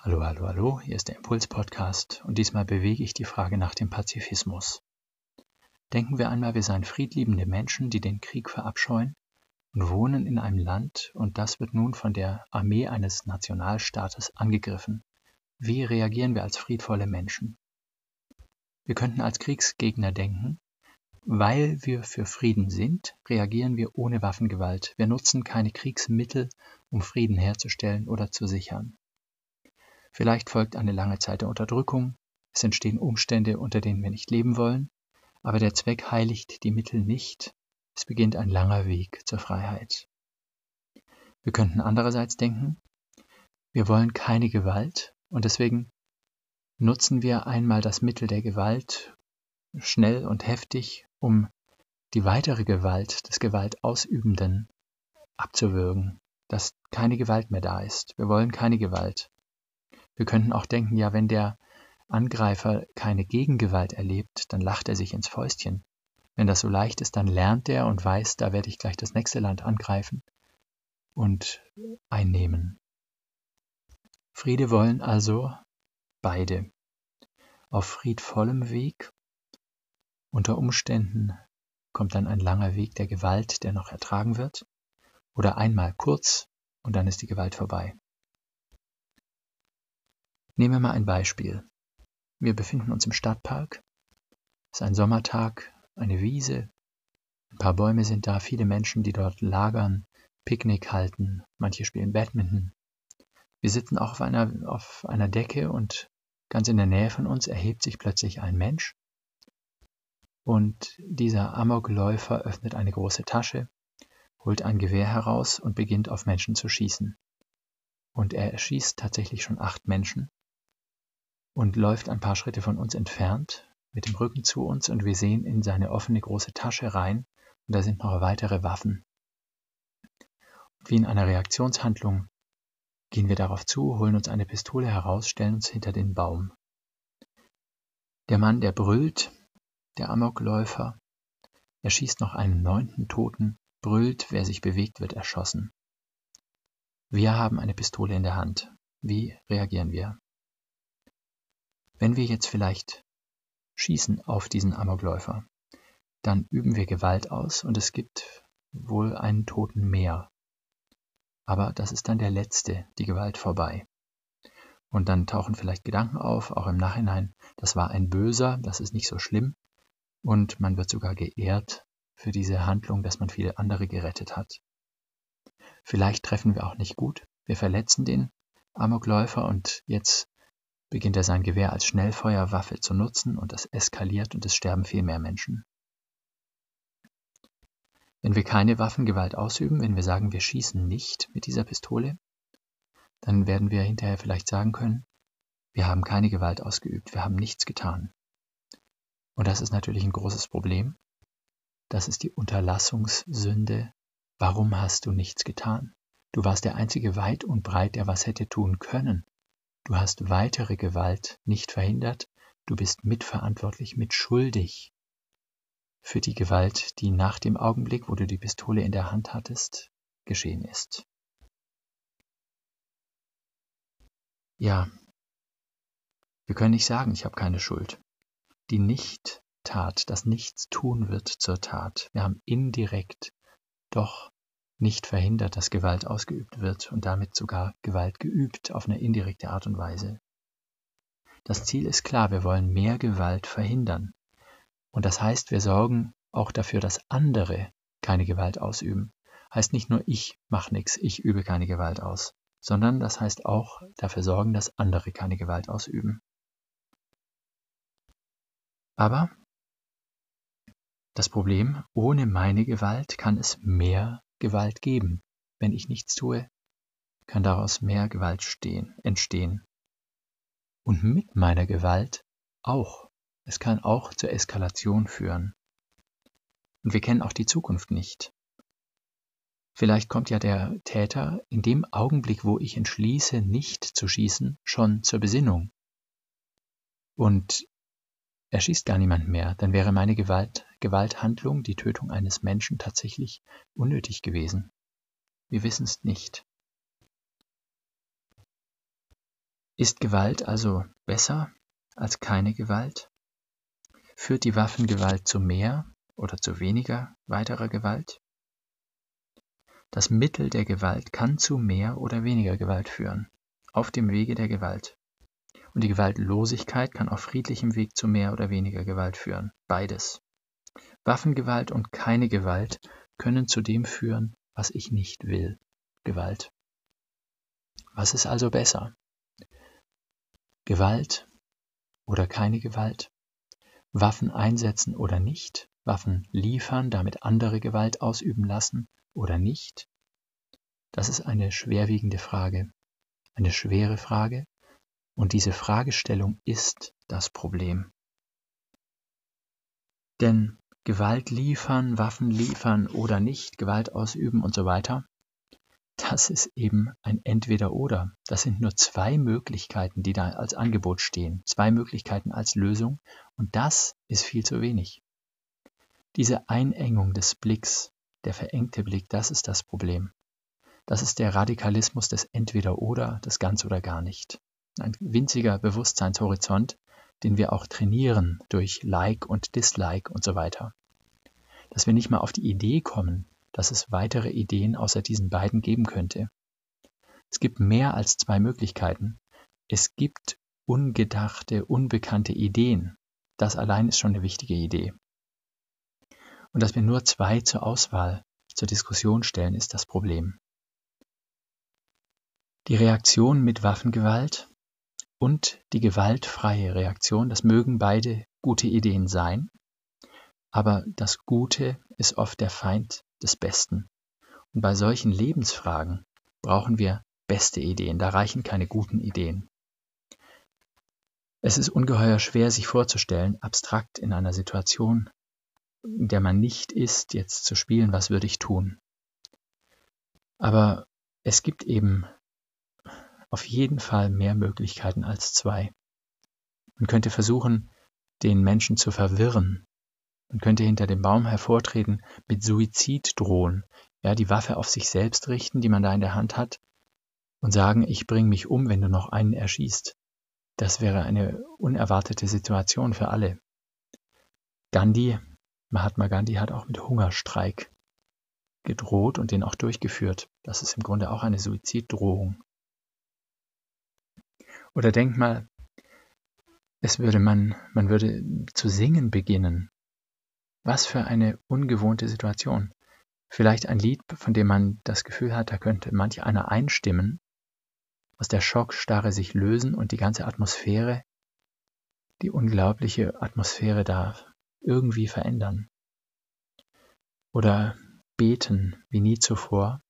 Hallo, hallo, hallo, hier ist der Impuls-Podcast und diesmal bewege ich die Frage nach dem Pazifismus. Denken wir einmal, wir seien friedliebende Menschen, die den Krieg verabscheuen und wohnen in einem Land und das wird nun von der Armee eines Nationalstaates angegriffen. Wie reagieren wir als friedvolle Menschen? Wir könnten als Kriegsgegner denken, weil wir für Frieden sind, reagieren wir ohne Waffengewalt. Wir nutzen keine Kriegsmittel, um Frieden herzustellen oder zu sichern. Vielleicht folgt eine lange Zeit der Unterdrückung, es entstehen Umstände, unter denen wir nicht leben wollen, aber der Zweck heiligt die Mittel nicht, es beginnt ein langer Weg zur Freiheit. Wir könnten andererseits denken, wir wollen keine Gewalt und deswegen nutzen wir einmal das Mittel der Gewalt schnell und heftig, um die weitere Gewalt des Gewaltausübenden abzuwürgen, dass keine Gewalt mehr da ist. Wir wollen keine Gewalt. Wir könnten auch denken, ja, wenn der Angreifer keine Gegengewalt erlebt, dann lacht er sich ins Fäustchen. Wenn das so leicht ist, dann lernt er und weiß, da werde ich gleich das nächste Land angreifen und einnehmen. Friede wollen also beide. Auf friedvollem Weg, unter Umständen kommt dann ein langer Weg der Gewalt, der noch ertragen wird, oder einmal kurz und dann ist die Gewalt vorbei. Nehmen wir mal ein Beispiel. Wir befinden uns im Stadtpark. Es ist ein Sommertag, eine Wiese. Ein paar Bäume sind da, viele Menschen, die dort lagern, Picknick halten, manche spielen Badminton. Wir sitzen auch auf einer, auf einer Decke und ganz in der Nähe von uns erhebt sich plötzlich ein Mensch. Und dieser Amokläufer öffnet eine große Tasche, holt ein Gewehr heraus und beginnt auf Menschen zu schießen. Und er erschießt tatsächlich schon acht Menschen und läuft ein paar Schritte von uns entfernt mit dem Rücken zu uns und wir sehen in seine offene große Tasche rein und da sind noch weitere Waffen. Wie in einer Reaktionshandlung gehen wir darauf zu, holen uns eine Pistole heraus, stellen uns hinter den Baum. Der Mann, der brüllt, der Amokläufer, er schießt noch einen neunten Toten, brüllt, wer sich bewegt, wird erschossen. Wir haben eine Pistole in der Hand. Wie reagieren wir? Wenn wir jetzt vielleicht schießen auf diesen Amokläufer, dann üben wir Gewalt aus und es gibt wohl einen Toten mehr. Aber das ist dann der letzte, die Gewalt vorbei. Und dann tauchen vielleicht Gedanken auf, auch im Nachhinein, das war ein Böser, das ist nicht so schlimm. Und man wird sogar geehrt für diese Handlung, dass man viele andere gerettet hat. Vielleicht treffen wir auch nicht gut, wir verletzen den Amokläufer und jetzt beginnt er sein Gewehr als Schnellfeuerwaffe zu nutzen und es eskaliert und es sterben viel mehr Menschen. Wenn wir keine Waffengewalt ausüben, wenn wir sagen, wir schießen nicht mit dieser Pistole, dann werden wir hinterher vielleicht sagen können, wir haben keine Gewalt ausgeübt, wir haben nichts getan. Und das ist natürlich ein großes Problem. Das ist die Unterlassungssünde. Warum hast du nichts getan? Du warst der einzige weit und breit, der was hätte tun können. Du hast weitere Gewalt nicht verhindert, du bist mitverantwortlich, mitschuldig für die Gewalt, die nach dem Augenblick, wo du die Pistole in der Hand hattest, geschehen ist. Ja, wir können nicht sagen, ich habe keine Schuld. Die Nicht-Tat, das Nichtstun wird zur Tat. Wir haben indirekt doch nicht verhindert, dass Gewalt ausgeübt wird und damit sogar Gewalt geübt auf eine indirekte Art und Weise. Das Ziel ist klar, wir wollen mehr Gewalt verhindern. Und das heißt, wir sorgen auch dafür, dass andere keine Gewalt ausüben. Heißt nicht nur ich mache nichts, ich übe keine Gewalt aus, sondern das heißt auch dafür sorgen, dass andere keine Gewalt ausüben. Aber das Problem, ohne meine Gewalt kann es mehr Gewalt geben. Wenn ich nichts tue, kann daraus mehr Gewalt stehen, entstehen. Und mit meiner Gewalt auch. Es kann auch zur Eskalation führen. Und wir kennen auch die Zukunft nicht. Vielleicht kommt ja der Täter in dem Augenblick, wo ich entschließe, nicht zu schießen, schon zur Besinnung. Und er schießt gar niemand mehr, dann wäre meine Gewalt, Gewalthandlung, die Tötung eines Menschen, tatsächlich unnötig gewesen. Wir wissen es nicht. Ist Gewalt also besser als keine Gewalt? Führt die Waffengewalt zu mehr oder zu weniger weiterer Gewalt? Das Mittel der Gewalt kann zu mehr oder weniger Gewalt führen, auf dem Wege der Gewalt. Und die Gewaltlosigkeit kann auf friedlichem Weg zu mehr oder weniger Gewalt führen. Beides. Waffengewalt und keine Gewalt können zu dem führen, was ich nicht will. Gewalt. Was ist also besser? Gewalt oder keine Gewalt? Waffen einsetzen oder nicht? Waffen liefern, damit andere Gewalt ausüben lassen oder nicht? Das ist eine schwerwiegende Frage, eine schwere Frage, und diese Fragestellung ist das Problem. Denn Gewalt liefern, Waffen liefern oder nicht, Gewalt ausüben und so weiter, das ist eben ein Entweder-Oder. Das sind nur zwei Möglichkeiten, die da als Angebot stehen. Zwei Möglichkeiten als Lösung. Und das ist viel zu wenig. Diese Einengung des Blicks, der verengte Blick, das ist das Problem. Das ist der Radikalismus des Entweder-Oder, des Ganz oder gar nicht. Ein winziger Bewusstseinshorizont, den wir auch trainieren durch Like und Dislike und so weiter. Dass wir nicht mal auf die Idee kommen, dass es weitere Ideen außer diesen beiden geben könnte. Es gibt mehr als zwei Möglichkeiten. Es gibt ungedachte, unbekannte Ideen. Das allein ist schon eine wichtige Idee. Und dass wir nur zwei zur Auswahl, zur Diskussion stellen, ist das Problem. Die Reaktion mit Waffengewalt und die gewaltfreie Reaktion, das mögen beide gute Ideen sein, aber das Gute ist oft der Feind des Besten. Und bei solchen Lebensfragen brauchen wir beste Ideen, da reichen keine guten Ideen. Es ist ungeheuer schwer, sich vorzustellen, abstrakt in einer Situation, in der man nicht ist, jetzt zu spielen, was würde ich tun. Aber es gibt eben auf jeden Fall mehr Möglichkeiten als zwei. Man könnte versuchen, den Menschen zu verwirren. Man könnte hinter dem Baum hervortreten, mit Suizid drohen, ja, die Waffe auf sich selbst richten, die man da in der Hand hat, und sagen, ich bringe mich um, wenn du noch einen erschießt. Das wäre eine unerwartete Situation für alle. Gandhi, Mahatma Gandhi hat auch mit Hungerstreik gedroht und den auch durchgeführt. Das ist im Grunde auch eine Suiziddrohung. Oder denk mal, es würde man, man würde zu singen beginnen. Was für eine ungewohnte Situation. Vielleicht ein Lied, von dem man das Gefühl hat, da könnte manch einer einstimmen, aus der Schockstarre sich lösen und die ganze Atmosphäre, die unglaubliche Atmosphäre da irgendwie verändern. Oder beten wie nie zuvor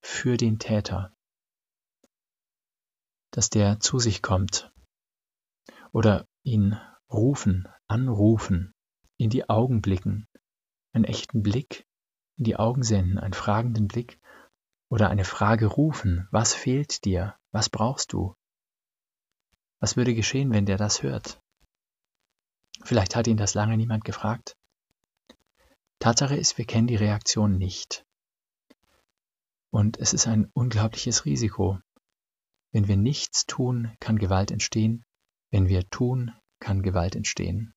für den Täter, dass der zu sich kommt oder ihn rufen, anrufen, in die Augen blicken, einen echten Blick in die Augen senden, einen fragenden Blick oder eine Frage rufen, was fehlt dir, was brauchst du? Was würde geschehen, wenn der das hört? Vielleicht hat ihn das lange niemand gefragt. Tatsache ist, wir kennen die Reaktion nicht. Und es ist ein unglaubliches Risiko, wenn wir nichts tun, kann Gewalt entstehen. Wenn wir tun, kann Gewalt entstehen.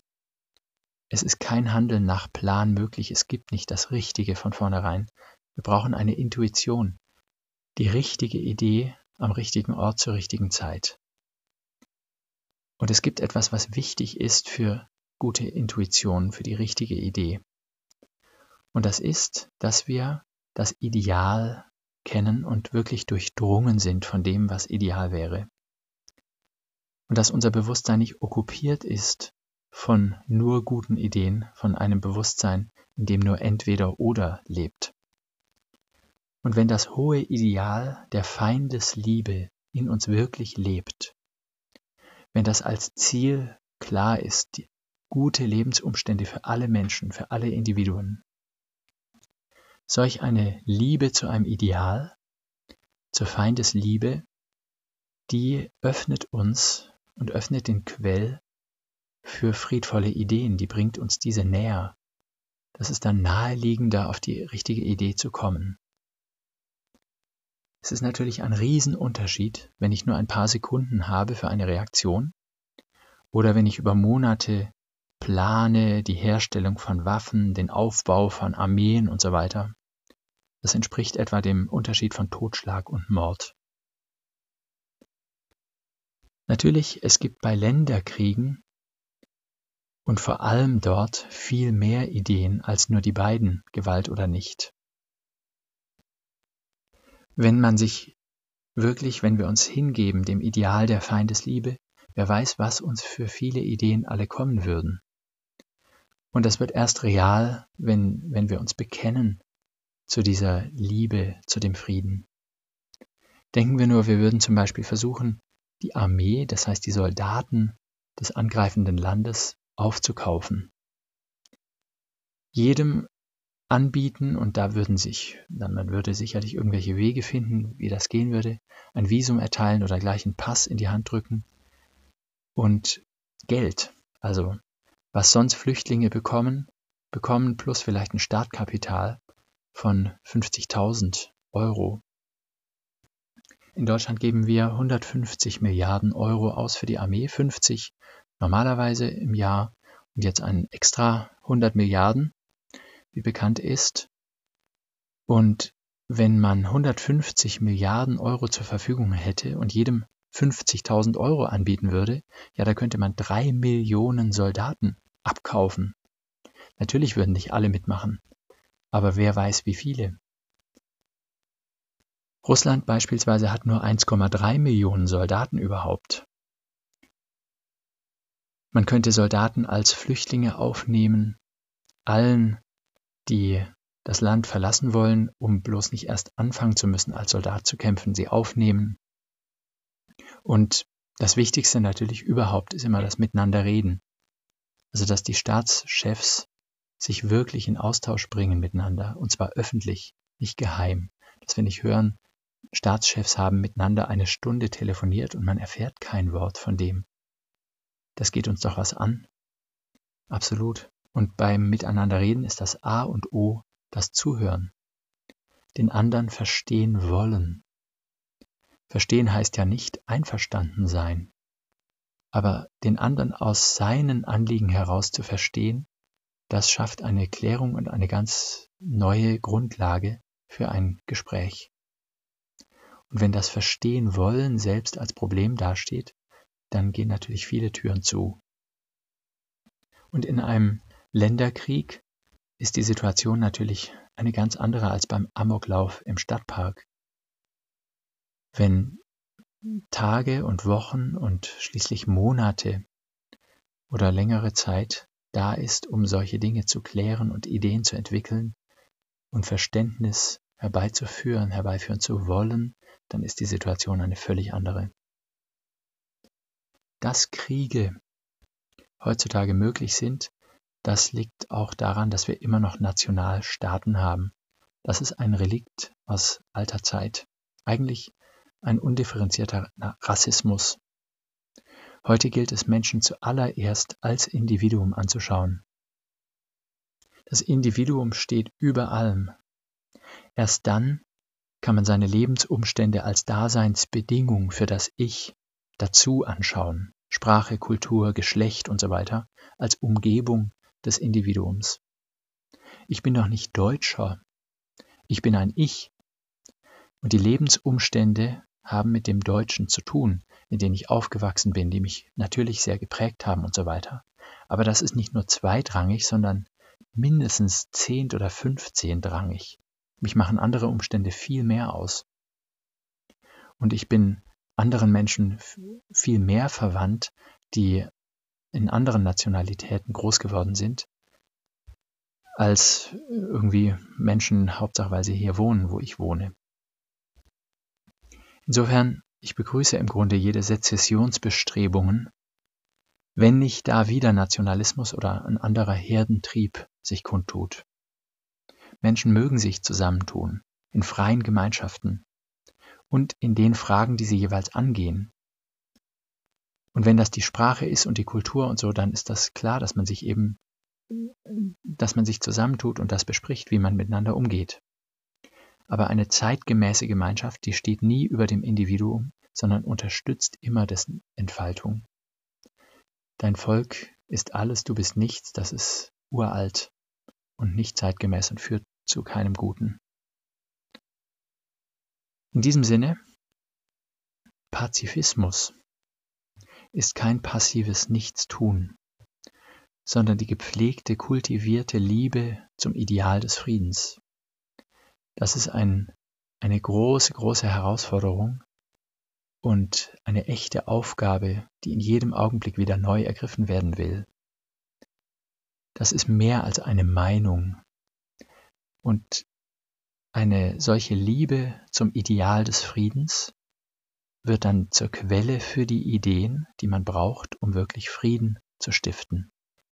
Es ist kein Handeln nach Plan möglich. Es gibt nicht das Richtige von vornherein. Wir brauchen eine Intuition. Die richtige Idee am richtigen Ort zur richtigen Zeit. Und es gibt etwas, was wichtig ist für gute Intuition, für die richtige Idee. Und das ist, dass wir das Ideal kennen und wirklich durchdrungen sind von dem, was ideal wäre. Und dass unser Bewusstsein nicht okkupiert ist von nur guten Ideen, von einem Bewusstsein, in dem nur entweder oder lebt. Und wenn das hohe Ideal der Feindesliebe in uns wirklich lebt, wenn das als Ziel klar ist, gute Lebensumstände für alle Menschen, für alle Individuen, Solch eine Liebe zu einem Ideal, zur Feindesliebe, die öffnet uns und öffnet den Quell für friedvolle Ideen, die bringt uns diese näher. Das ist dann naheliegender, auf die richtige Idee zu kommen. Es ist natürlich ein Riesenunterschied, wenn ich nur ein paar Sekunden habe für eine Reaktion oder wenn ich über Monate plane die Herstellung von Waffen, den Aufbau von Armeen und so weiter. Das entspricht etwa dem Unterschied von Totschlag und Mord. Natürlich, es gibt bei Länderkriegen und vor allem dort viel mehr Ideen als nur die beiden, Gewalt oder nicht. Wenn man sich wirklich, wenn wir uns hingeben dem Ideal der Feindesliebe, wer weiß, was uns für viele Ideen alle kommen würden. Und das wird erst real, wenn, wenn wir uns bekennen zu dieser Liebe, zu dem Frieden. Denken wir nur, wir würden zum Beispiel versuchen, die Armee, das heißt die Soldaten des angreifenden Landes, aufzukaufen. Jedem anbieten und da würden sich, dann man würde sicherlich irgendwelche Wege finden, wie das gehen würde, ein Visum erteilen oder gleich einen Pass in die Hand drücken und Geld, also was sonst Flüchtlinge bekommen, bekommen plus vielleicht ein Startkapital von 50.000 Euro. In Deutschland geben wir 150 Milliarden Euro aus für die Armee, 50 normalerweise im Jahr und jetzt ein extra 100 Milliarden, wie bekannt ist. Und wenn man 150 Milliarden Euro zur Verfügung hätte und jedem 50.000 Euro anbieten würde, ja, da könnte man drei Millionen Soldaten abkaufen. Natürlich würden nicht alle mitmachen, aber wer weiß wie viele. Russland beispielsweise hat nur 1,3 Millionen Soldaten überhaupt. Man könnte Soldaten als Flüchtlinge aufnehmen, allen, die das Land verlassen wollen, um bloß nicht erst anfangen zu müssen, als Soldat zu kämpfen, sie aufnehmen. Und das Wichtigste natürlich überhaupt ist immer das Miteinander reden. Also dass die Staatschefs sich wirklich in Austausch bringen miteinander, und zwar öffentlich, nicht geheim. Dass wir nicht hören, Staatschefs haben miteinander eine Stunde telefoniert und man erfährt kein Wort von dem. Das geht uns doch was an. Absolut. Und beim Miteinanderreden ist das A und O das Zuhören. Den anderen verstehen wollen. Verstehen heißt ja nicht einverstanden sein. Aber den anderen aus seinen Anliegen heraus zu verstehen, das schafft eine Klärung und eine ganz neue Grundlage für ein Gespräch. Und wenn das Verstehen wollen selbst als Problem dasteht, dann gehen natürlich viele Türen zu. Und in einem Länderkrieg ist die Situation natürlich eine ganz andere als beim Amoklauf im Stadtpark. Wenn Tage und Wochen und schließlich Monate oder längere Zeit da ist, um solche Dinge zu klären und Ideen zu entwickeln und Verständnis herbeizuführen, herbeiführen zu wollen, dann ist die Situation eine völlig andere. Dass Kriege heutzutage möglich sind, das liegt auch daran, dass wir immer noch Nationalstaaten haben. Das ist ein Relikt aus alter Zeit. Eigentlich ein undifferenzierter Rassismus. Heute gilt es Menschen zuallererst als Individuum anzuschauen. Das Individuum steht über allem. Erst dann kann man seine Lebensumstände als Daseinsbedingung für das Ich dazu anschauen. Sprache, Kultur, Geschlecht und so weiter als Umgebung des Individuums. Ich bin doch nicht Deutscher. Ich bin ein Ich. Und die Lebensumstände haben mit dem Deutschen zu tun, in dem ich aufgewachsen bin, die mich natürlich sehr geprägt haben und so weiter. Aber das ist nicht nur zweitrangig, sondern mindestens zehnt oder fünfzehntrangig. Mich machen andere Umstände viel mehr aus. Und ich bin anderen Menschen viel mehr verwandt, die in anderen Nationalitäten groß geworden sind, als irgendwie Menschen, Hauptsache weil sie hier wohnen, wo ich wohne. Insofern, ich begrüße im Grunde jede Sezessionsbestrebungen, wenn nicht da wieder Nationalismus oder ein anderer Herdentrieb sich kundtut. Menschen mögen sich zusammentun, in freien Gemeinschaften und in den Fragen, die sie jeweils angehen. Und wenn das die Sprache ist und die Kultur und so, dann ist das klar, dass man sich eben, dass man sich zusammentut und das bespricht, wie man miteinander umgeht. Aber eine zeitgemäße Gemeinschaft, die steht nie über dem Individuum, sondern unterstützt immer dessen Entfaltung. Dein Volk ist alles, du bist nichts, das ist uralt und nicht zeitgemäß und führt zu keinem Guten. In diesem Sinne, Pazifismus ist kein passives Nichtstun, sondern die gepflegte, kultivierte Liebe zum Ideal des Friedens. Das ist ein, eine große, große Herausforderung und eine echte Aufgabe, die in jedem Augenblick wieder neu ergriffen werden will. Das ist mehr als eine Meinung. Und eine solche Liebe zum Ideal des Friedens wird dann zur Quelle für die Ideen, die man braucht, um wirklich Frieden zu stiften.